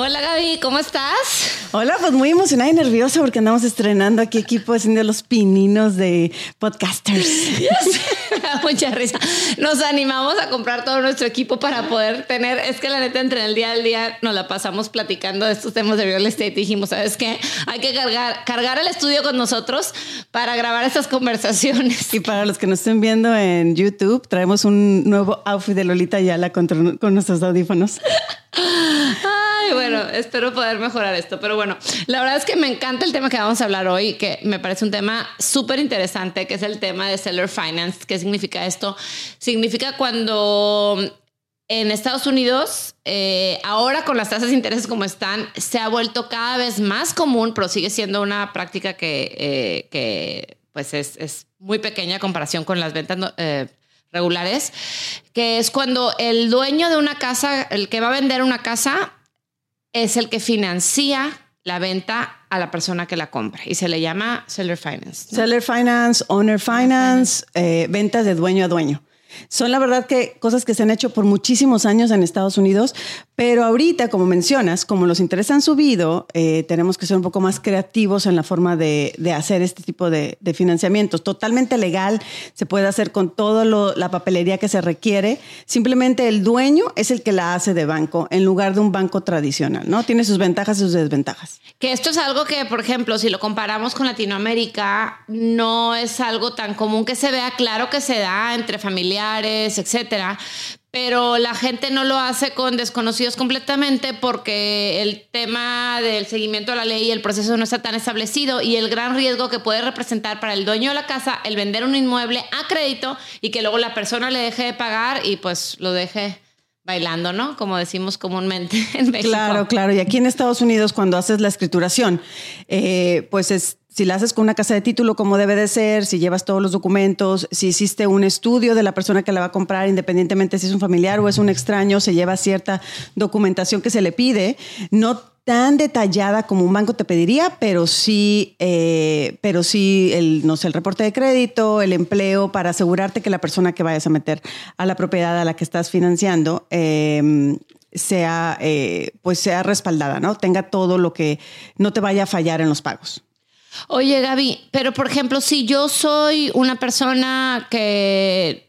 Hola Gaby, ¿cómo estás? Hola, pues muy emocionada y nerviosa porque andamos estrenando aquí equipo haciendo los pininos de podcasters. mucha risa. Nos animamos a comprar todo nuestro equipo para poder tener, es que la neta entre el día al día nos la pasamos platicando de estos temas de real estate. Dijimos, ¿sabes qué? Hay que cargar, cargar el estudio con nosotros para grabar estas conversaciones. Y para los que nos estén viendo en YouTube, traemos un nuevo outfit de Lolita Yala con, con nuestros audífonos. Bueno, espero poder mejorar esto. Pero bueno, la verdad es que me encanta el tema que vamos a hablar hoy, que me parece un tema súper interesante, que es el tema de seller finance. ¿Qué significa esto? Significa cuando en Estados Unidos, eh, ahora con las tasas de interés como están, se ha vuelto cada vez más común, pero sigue siendo una práctica que, eh, pues es, es, muy pequeña en comparación con las ventas eh, regulares, que es cuando el dueño de una casa, el que va a vender una casa, es el que financia la venta a la persona que la compra y se le llama seller finance. Seller finance, owner finance, eh, ventas de dueño a dueño. Son la verdad que cosas que se han hecho por muchísimos años en Estados Unidos, pero ahorita, como mencionas, como los intereses han subido, eh, tenemos que ser un poco más creativos en la forma de, hacer este tipo de, financiamientos. Totalmente legal, se puede hacer con toda la papelería que se requiere. Simplemente el dueño es el que la hace de banco en lugar de un banco tradicional, ¿no? Tiene sus ventajas y sus desventajas. Que esto es algo que, por ejemplo, si lo comparamos con Latinoamérica, no es algo tan común que se vea, claro que se da entre familiares, etcétera, pero la gente no lo hace con desconocidos completamente porque el tema del seguimiento a la ley y el proceso no está tan establecido y el gran riesgo que puede representar para el dueño de la casa el vender un inmueble a crédito y que luego la persona le deje de pagar y pues lo deje bailando, ¿no? Como decimos comúnmente en México. Claro, claro. Y aquí en Estados Unidos, cuando haces la escrituración, eh, pues es si la haces con una casa de título como debe de ser, si llevas todos los documentos, si hiciste un estudio de la persona que la va a comprar, independientemente si es un familiar o es un extraño, se lleva cierta documentación que se le pide, no tan detallada como un banco te pediría, pero sí, eh, pero sí el, no sé, el reporte de crédito, el empleo, para asegurarte que la persona que vayas a meter a la propiedad a la que estás financiando em, sea, eh, pues sea respaldada, ¿no? Tenga todo lo que no te vaya a fallar en los pagos. Oye, Gaby, pero por ejemplo, si yo soy una persona que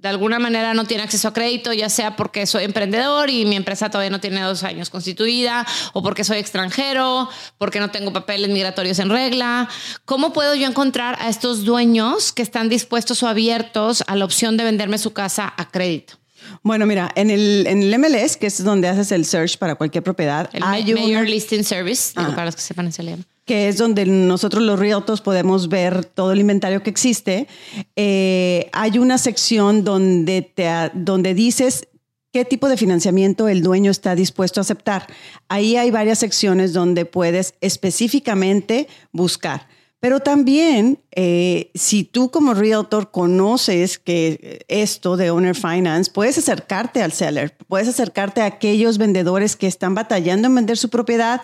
de alguna manera no tiene acceso a crédito, ya sea porque soy emprendedor y mi empresa todavía no tiene dos años constituida, o porque soy extranjero, porque no tengo papeles migratorios en regla. ¿Cómo puedo yo encontrar a estos dueños que están dispuestos o abiertos a la opción de venderme su casa a crédito? Bueno, mira, en el, en el MLS, que es donde haces el search para cualquier propiedad, el hay Mayor Listing Service, para los que sepan, se le llama que es donde nosotros los realtors podemos ver todo el inventario que existe, eh, hay una sección donde, te, donde dices qué tipo de financiamiento el dueño está dispuesto a aceptar. Ahí hay varias secciones donde puedes específicamente buscar. Pero también, eh, si tú como realtor conoces que esto de owner finance, puedes acercarte al seller, puedes acercarte a aquellos vendedores que están batallando en vender su propiedad,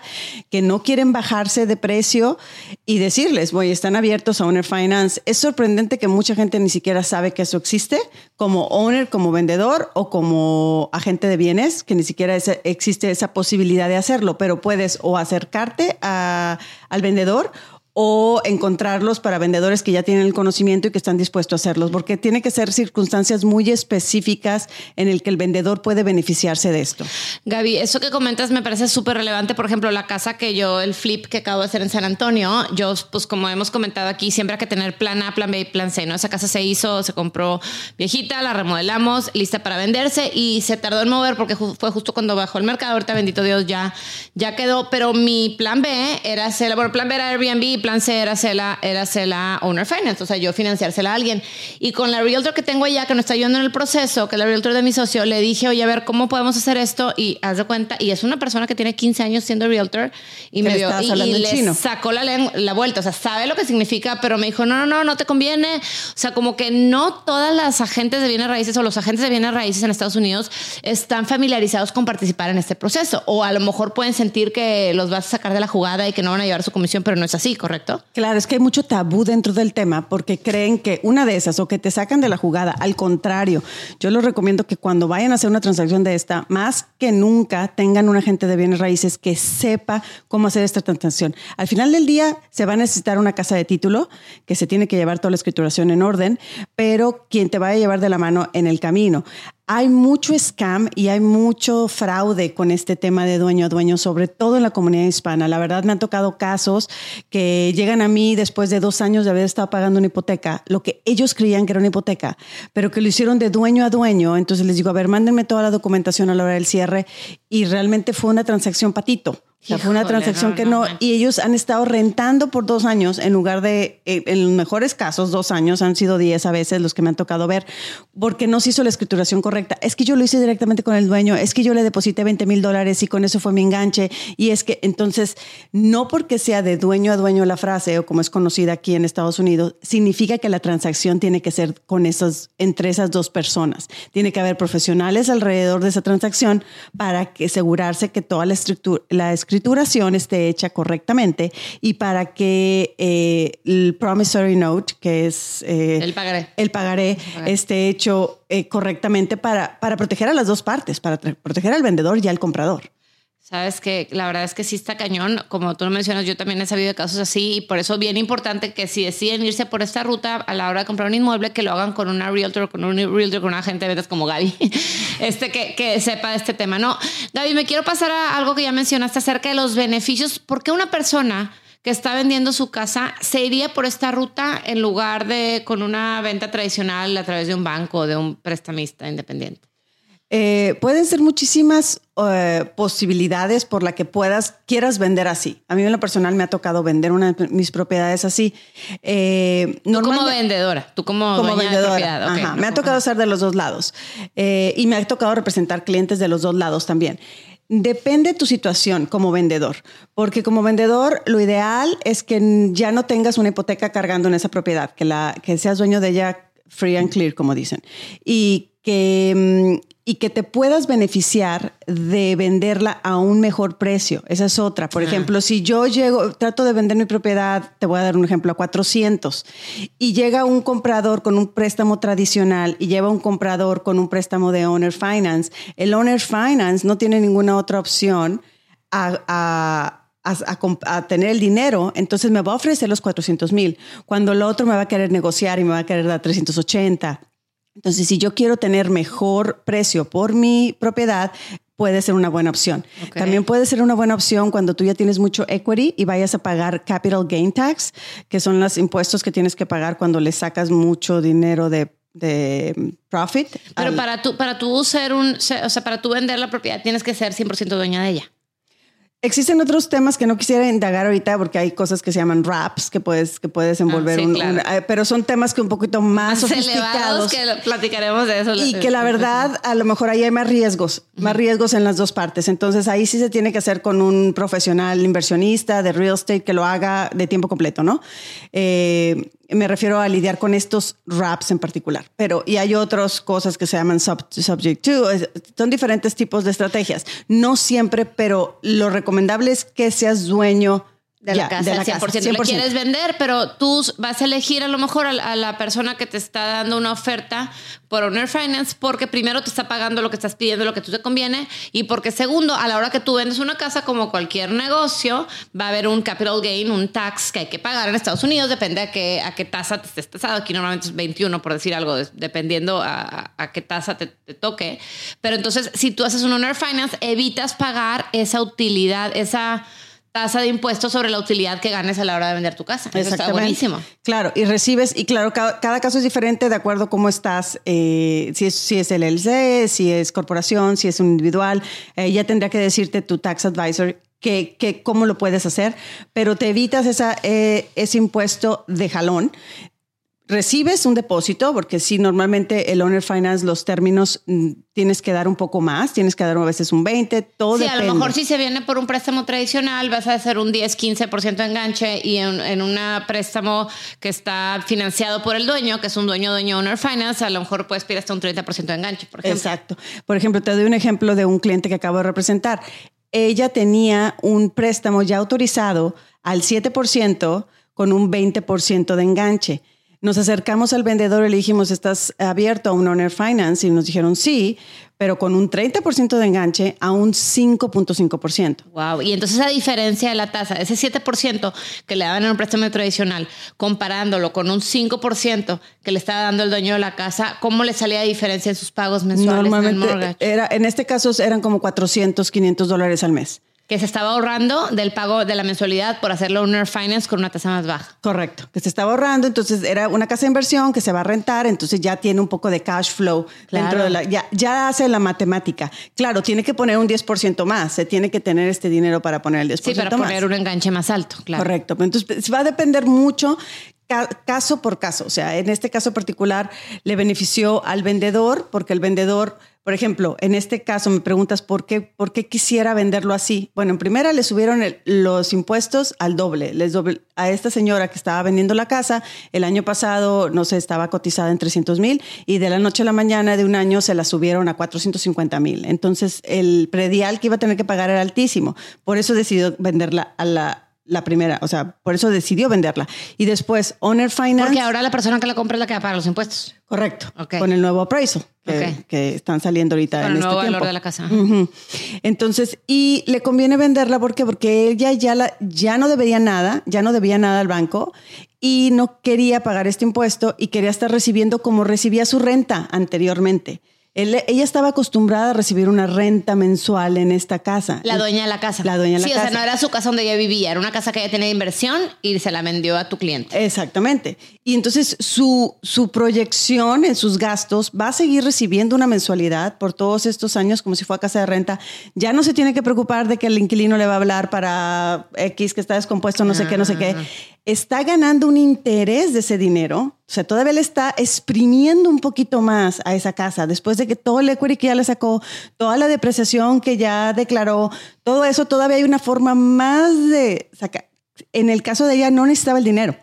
que no quieren bajarse de precio y decirles, voy, están abiertos a owner finance. Es sorprendente que mucha gente ni siquiera sabe que eso existe, como owner, como vendedor o como agente de bienes, que ni siquiera existe esa posibilidad de hacerlo, pero puedes o acercarte al vendedor o encontrarlos para vendedores que ya tienen el conocimiento y que están dispuestos a hacerlos, porque tiene que ser circunstancias muy específicas en el que el vendedor puede beneficiarse de esto. Gaby, eso que comentas me parece súper relevante. Por ejemplo, la casa que yo, el flip que acabo de hacer en San Antonio, yo, pues como hemos comentado aquí, siempre hay que tener plan A, plan B y plan C, ¿no? Esa casa se hizo, se compró viejita, la remodelamos, lista para venderse y se tardó en mover porque fue justo cuando bajó el mercado. Ahorita, bendito Dios, ya, ya quedó. Pero mi plan B era hacer, bueno, plan B era Airbnb, plan C era hacerla, era hacerla owner finance, o sea, yo financiársela a alguien. Y con la realtor que tengo allá, que nos está ayudando en el proceso, que es la realtor de mi socio, le dije, oye, a ver, ¿cómo podemos hacer esto? Y haz de cuenta, y es una persona que tiene 15 años siendo realtor y me vio y, le sacó la, la vuelta, o sea, sabe lo que significa, pero me dijo, no, no, no, no te conviene. O sea, como que no todas las agentes de bienes raíces o los agentes de bienes raíces en Estados Unidos están familiarizados con participar en este proceso. O a lo mejor pueden sentir que los vas a sacar de la jugada y que no van a llevar su comisión, pero no es así, ¿correcto? Claro, es que hay mucho tabú dentro del tema porque creen que una de esas o que te sacan de la jugada. Al contrario, yo les recomiendo que cuando vayan a hacer una transacción de esta, más que nunca tengan un agente de bienes raíces que sepa cómo hacer esta transacción. Al final del día se va a necesitar una casa de título que se tiene que llevar toda la escrituración en orden, pero quien te va a llevar de la mano en el camino. Hay mucho scam y hay mucho fraude con este tema de dueño a dueño, sobre todo en la comunidad hispana. La verdad me han tocado casos que llegan a mí después de dos años de haber estado pagando una hipoteca, lo que ellos creían que era una hipoteca, pero que lo hicieron de dueño a dueño. Entonces les digo, a ver, mándenme toda la documentación a la hora del cierre y realmente fue una transacción patito fue una transacción que no, y ellos han estado rentando por dos años en lugar de, eh, en los mejores casos, dos años, han sido diez a veces los que me han tocado ver, porque no se hizo la escrituración correcta. Es que yo lo hice directamente con el dueño, es que yo le deposité 20 mil dólares y con eso fue mi enganche. Y es que entonces, no porque sea de dueño a dueño la frase o como es conocida aquí en Estados Unidos, significa que la transacción tiene que ser con esos, entre esas dos personas. Tiene que haber profesionales alrededor de esa transacción para que asegurarse que toda la, estructura, la escritura escrituración esté hecha correctamente y para que eh, el promissory note, que es eh, el pagaré, el pagaré, esté hecho eh, correctamente para, para proteger a las dos partes, para proteger al vendedor y al comprador. Sabes que la verdad es que sí está cañón, como tú lo mencionas, yo también he sabido de casos así y por eso es bien importante que si deciden irse por esta ruta a la hora de comprar un inmueble, que lo hagan con una realtor, con un realtor, con una agente de ventas como Gaby, este, que, que sepa de este tema. No, Gaby, me quiero pasar a algo que ya mencionaste acerca de los beneficios. ¿Por qué una persona que está vendiendo su casa se iría por esta ruta en lugar de con una venta tradicional a través de un banco o de un prestamista independiente? Eh, pueden ser muchísimas eh, posibilidades por la que puedas, quieras vender así. A mí en lo personal me ha tocado vender una de mis propiedades así. Eh, tú como vendedora, tú como, como vendedora. Me ha tocado ser de los dos lados y me ha tocado representar clientes de los dos lados también. Depende de tu situación como vendedor, porque como vendedor lo ideal es que ya no tengas una hipoteca cargando en esa propiedad, que, la, que seas dueño de ella free and clear, como dicen, y que mm, y que te puedas beneficiar de venderla a un mejor precio. Esa es otra. Por ejemplo, si yo llego, trato de vender mi propiedad, te voy a dar un ejemplo, a 400, y llega un comprador con un préstamo tradicional y lleva un comprador con un préstamo de Owner Finance, el Owner Finance no tiene ninguna otra opción a, a tener el dinero, entonces me va a ofrecer los 400 mil, cuando el otro me va a querer negociar y me va a querer dar 380. Entonces, si yo quiero tener mejor precio por mi propiedad, puede ser una buena opción. También puede ser una buena opción cuando tú ya tienes mucho equity y vayas a pagar capital gain tax, que son los impuestos que tienes que pagar cuando le sacas mucho dinero de profit. Pero para tú, para tú ser un, o sea, para tú vender la propiedad tienes que ser 100% dueña de ella. Existen otros temas que no quisiera indagar ahorita porque hay cosas que se llaman raps que puedes que puedes envolver ah, pero son temas que un poquito más, sofisticados que platicaremos de eso y que la verdad a lo mejor ahí hay más riesgos más riesgos en las dos partes. Entonces ahí sí se tiene que hacer con un profesional inversionista de real estate que lo haga de tiempo completo no eh, me refiero a lidiar con estos raps en particular. Pero, y hay otras cosas que se llaman subject to, son diferentes tipos de estrategias. No siempre, pero lo recomendable es que seas dueño de la casa, de la 100%. Casa, 100%. quieres vender, pero tú vas a elegir a lo mejor a, la persona que te está dando una oferta por Owner Finance porque primero te está pagando lo que estás pidiendo, lo que tú te conviene y porque segundo, a la hora que tú vendes una casa como cualquier negocio, va a haber un capital gain, un tax que hay que pagar en Estados Unidos, depende a qué, a qué tasa te estés tasado. Aquí normalmente es 21 por decir algo, dependiendo a, a qué tasa te, te toque. Pero entonces, si tú haces un Owner Finance, evitas pagar esa utilidad, esa tasa de impuestos sobre la utilidad que ganes a la hora de vender tu casa. Eso está buenísimo. Claro, y recibes, y claro, cada, caso es diferente de acuerdo a cómo estás, eh, si, es, si es LLC, si es corporación, si es un individual, eh, ya tendría que decirte tu tax advisor que, que cómo lo puedes hacer, pero te evitas esa, eh, ese impuesto de jalón recibes un depósito, porque si normalmente el owner finance, los términos mm, tienes que dar un poco más, tienes que dar a veces un 20, todo Sí, depende. a lo mejor si se viene por un préstamo tradicional, vas a hacer un 10, 15% de enganche y en, en un préstamo que está financiado por el dueño, que es un dueño dueño owner finance, a lo mejor puedes pedir hasta un 30% de enganche, por ejemplo. Exacto. Por ejemplo, te doy un ejemplo de un cliente que acabo de representar. Ella tenía un préstamo ya autorizado al 7% con un 20% de enganche. Nos acercamos al vendedor y le dijimos, ¿estás abierto a un owner finance? Y nos dijeron sí, pero con un 30% de enganche a un 5.5%. Wow. Y entonces esa diferencia de la tasa, ese 7% que le daban en un préstamo tradicional, comparándolo con un 5% que le estaba dando el dueño de la casa, ¿cómo le salía de diferencia en sus pagos mensuales en el Normalmente mortgage? era, en este caso eran como 400, 500 dólares al mes. Que se estaba ahorrando del pago de la mensualidad por hacerlo owner finance con una tasa más baja. Correcto, que se estaba ahorrando, entonces era una casa de inversión que se va a rentar, entonces ya tiene un poco de cash flow Claro. dentro de la, ya, ya hace la matemática. Claro, tiene que poner un 10% más, se tiene que tener este dinero para poner el 10% Sí, para más. poner un enganche más alto, claro. Correcto, pero entonces va a depender mucho ca- caso por caso. O sea, en este caso particular le benefició al vendedor porque el vendedor, por ejemplo, en este caso me preguntas por qué, por qué quisiera venderlo así. Bueno, en primera le subieron el- los impuestos al doble. Les doble- A esta señora que estaba vendiendo la casa, el año pasado, no sé, estaba cotizada en 300 mil y de la noche a la mañana de un año se la subieron a 450 mil. Entonces el predial que iba a tener que pagar era altísimo. Por eso decidió venderla a la la primera, o sea, por eso decidió venderla. Y después, Owner Finance. Porque ahora la persona que la compra es la que va a pagar los impuestos. Correcto. Con el nuevo appraisal que, que están saliendo ahorita Con en el nuevo este valor tiempo. de la casa. Entonces, y le conviene venderla ¿por qué? porque ella ya, la, ya no debía nada, ya no debía nada al banco y no quería pagar este impuesto y quería estar recibiendo como recibía su renta anteriormente. Él- ella estaba acostumbrada a recibir una renta mensual en esta casa. La dueña de la casa. La dueña de la sí, casa. o sea, no era su casa donde ella vivía, era una casa que ella tenía de inversión y se la vendió a tu cliente. Exactamente. Y entonces su, su proyección en sus gastos va a seguir recibiendo una mensualidad por todos estos años como si fuera casa de renta. Ya no se tiene que preocupar de que el inquilino le va a hablar para X que está descompuesto, no sé qué, no sé qué. Está ganando un interés de ese dinero. O sea, todavía le está exprimiendo un poquito más a esa casa después de que todo el equity que ya le sacó, toda la depreciación que ya declaró, todo eso, todavía hay una forma más de sacar. En el caso de ella no necesitaba el dinero.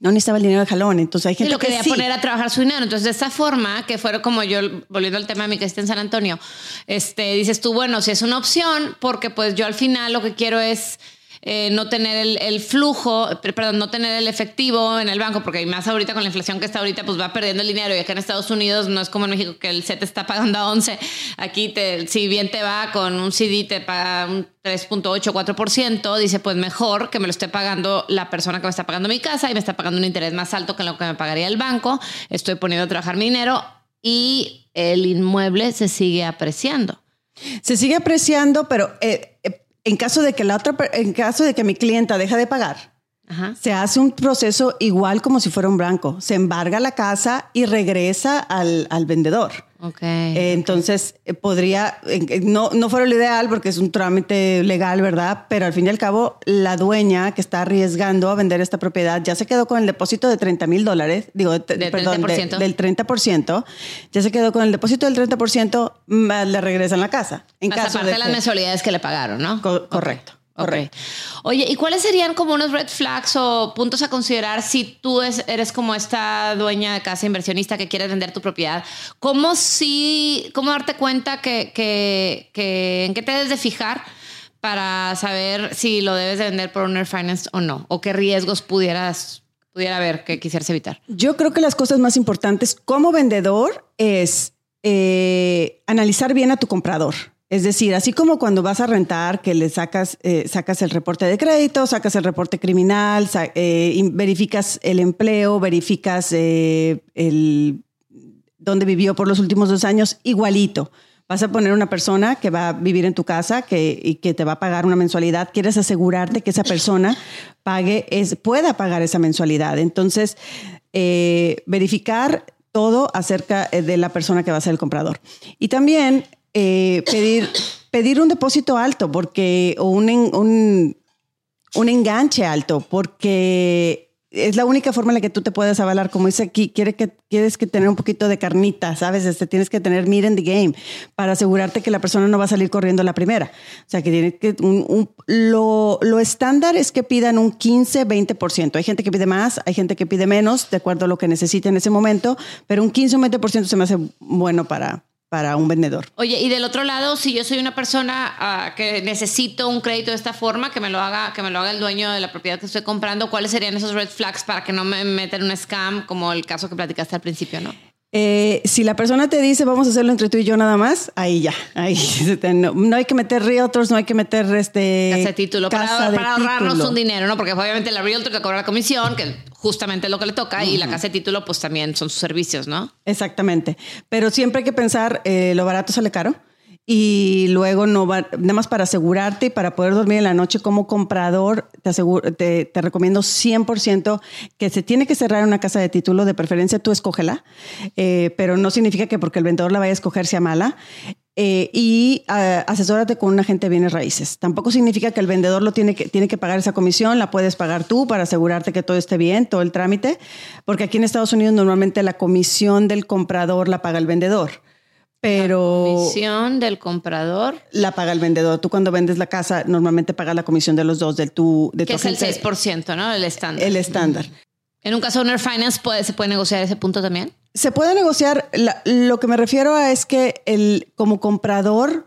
No necesitaba el dinero de jalón, entonces hay Y gente lo que quería sí. poner a trabajar su dinero. Entonces, de esa forma, que fuera como yo, volviendo al tema de mi que está en San Antonio, este, dices tú, bueno, si es una opción, porque pues yo al final lo que quiero es eh, no tener el, flujo, per- perdón, no tener el efectivo en el banco, porque más ahorita con la inflación que está ahorita, pues va perdiendo el dinero. Y acá en Estados Unidos no es como en México que el set está pagando a 11. Aquí, te, si bien te va con un CD, te paga un 3.8, 4%, dice, pues mejor que me lo esté pagando la persona que me está pagando mi casa y me está pagando un interés más alto que lo que me pagaría el banco. Estoy poniendo a trabajar mi dinero y el inmueble se sigue apreciando. Se sigue apreciando, pero eh, eh, en caso de que la otra, en caso de que mi clienta deja de pagar, Ajá. se hace un proceso igual como si fuera un banco. Se embarga la casa y regresa al, al vendedor. Eh, entonces, eh, podría, eh, no, no fuera lo ideal porque es un trámite legal, ¿verdad? Pero al fin y al cabo, la dueña que está arriesgando a vender esta propiedad ya se quedó con el depósito de 30 mil dólares, digo, de- 30%. del 30%, ya se quedó con el depósito del 30%, más le regresan la casa. En Más caso aparte de las mensualidades que le pagaron, ¿no? Co- correcto. Correcto. Oye, ¿y cuáles serían como unos red flags o puntos a considerar si tú es- eres como esta dueña de casa inversionista que quieres vender tu propiedad? ¿Cómo si, cómo darte cuenta que, que, que en qué te debes de fijar para saber si lo debes de vender por owner finance o no? ¿O qué riesgos pudieras, pudiera haber que quisieras evitar? Yo creo que las cosas más importantes como vendedor es eh, analizar bien a tu comprador. Es decir, así como cuando vas a rentar, que le sacas, eh, sacas el reporte de crédito, sacas el reporte criminal, eh, verificas el empleo, verificas eh, el dónde vivió por los últimos dos años, igualito. Vas a poner una persona que va a vivir en tu casa que, y que te va a pagar una mensualidad. Quieres asegurarte que esa persona pague, es, pueda pagar esa mensualidad. Entonces, eh, verificar todo acerca de la persona que va a ser el comprador. Y también eh, pedir, pedir un depósito alto porque, o un, un, un enganche alto, porque es la única forma en la que tú te puedes avalar. Como dice aquí, quiere que, quieres que tener un poquito de carnita, ¿sabes? Este, tienes que tener meat in the game para asegurarte que la persona no va a salir corriendo la primera. O sea, que tiene que. lo, lo estándar es que pidan un 15, 20%. Hay gente que pide más, hay gente que pide menos, de acuerdo a lo que necesite en ese momento, pero un 15 o 20% se me hace bueno para, para un vendedor. Oye, y del otro lado, si yo soy una persona uh, que necesito un crédito de esta forma, que me lo haga, que me lo haga el dueño de la propiedad que estoy comprando, ¿cuáles serían esos red flags para que no me metan un scam como el caso que platicaste al principio, no? Eh, si la persona te dice vamos a hacerlo entre tú y yo nada más, ahí ya, ahí no, no hay que meter realtors, no hay que meter este casa de título casa para, para ahorrarnos un dinero, ¿no? Porque obviamente la realtor te cobra la comisión, que justamente es lo que le toca, y la casa de título, pues también son sus servicios, ¿no? Exactamente. Pero siempre hay que pensar, eh, lo barato sale caro y luego no va, nada más para asegurarte y para poder dormir en la noche como comprador, te, aseguro, te, te, recomiendo 100% que se tiene que cerrar una casa de título, de preferencia tú escógela, eh, pero no significa que porque el vendedor la vaya a escoger sea mala. Eh, y uh, asesórate con un agente de bienes raíces. Tampoco significa que el vendedor lo tiene que, tiene que pagar esa comisión, la puedes pagar tú para asegurarte que todo esté bien, todo el trámite, porque aquí en Estados Unidos normalmente la comisión del comprador la paga el vendedor pero... La comisión del comprador. La paga el vendedor. Tú cuando vendes la casa normalmente pagas la comisión de los dos, del tu, de que es el 6%, ¿no? El estándar. El estándar. En un caso de Owner Finance, ¿puede, ¿se puede negociar ese punto también? Se puede negociar. La, lo que me refiero a es que el, como comprador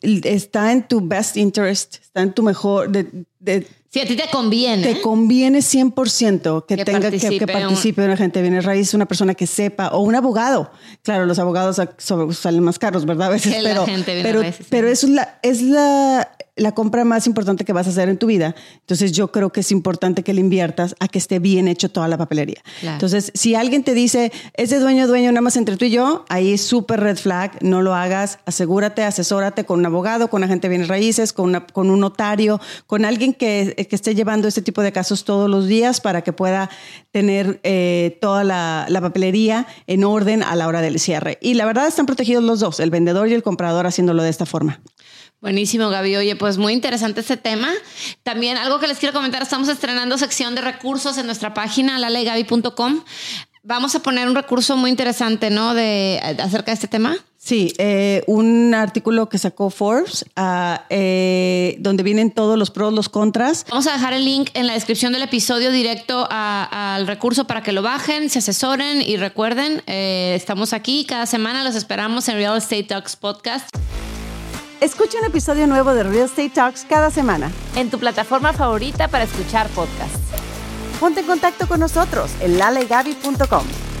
está en tu best interest, está en tu mejor... De, de, si a ti te conviene. Te conviene 100% que, que tenga participe que, que participe un, una gente de bienes raíces, una persona que sepa, o un abogado. Claro, los abogados salen más caros, ¿verdad? A veces, pero, pero, pero eso es la, es la, la compra más importante que vas a hacer en tu vida. Entonces yo creo que es importante que le inviertas a que esté bien hecho toda la papelería. Claro. Entonces, si alguien te dice, ese dueño, dueño, nada más entre tú y yo, ahí es súper red flag, no lo hagas, asegúrate, asesórate con un abogado, con agente de bienes raíces, con, una, con un notario, con alguien que, que, esté llevando este tipo de casos todos los días para que pueda tener eh, toda la, la papelería en orden a la hora del cierre. Y la verdad están protegidos los dos, el vendedor y el comprador haciéndolo de esta forma. Buenísimo, Gaby. Oye, pues muy interesante este tema. También algo que les quiero comentar, estamos estrenando sección de recursos en nuestra página, lalegaby.com. Vamos a poner un recurso muy interesante, ¿no? De, acerca de este tema. Sí, eh, un artículo que sacó Forbes, uh, eh, donde vienen todos los pros, los contras. Vamos a dejar el link en la descripción del episodio directo al recurso para que lo bajen, se asesoren y recuerden, eh, estamos aquí cada semana, los esperamos en Real Estate Talks Podcast. Escucha un episodio nuevo de Real Estate Talks cada semana. En tu plataforma favorita para escuchar podcasts. Ponte en contacto con nosotros en lalegaby.com.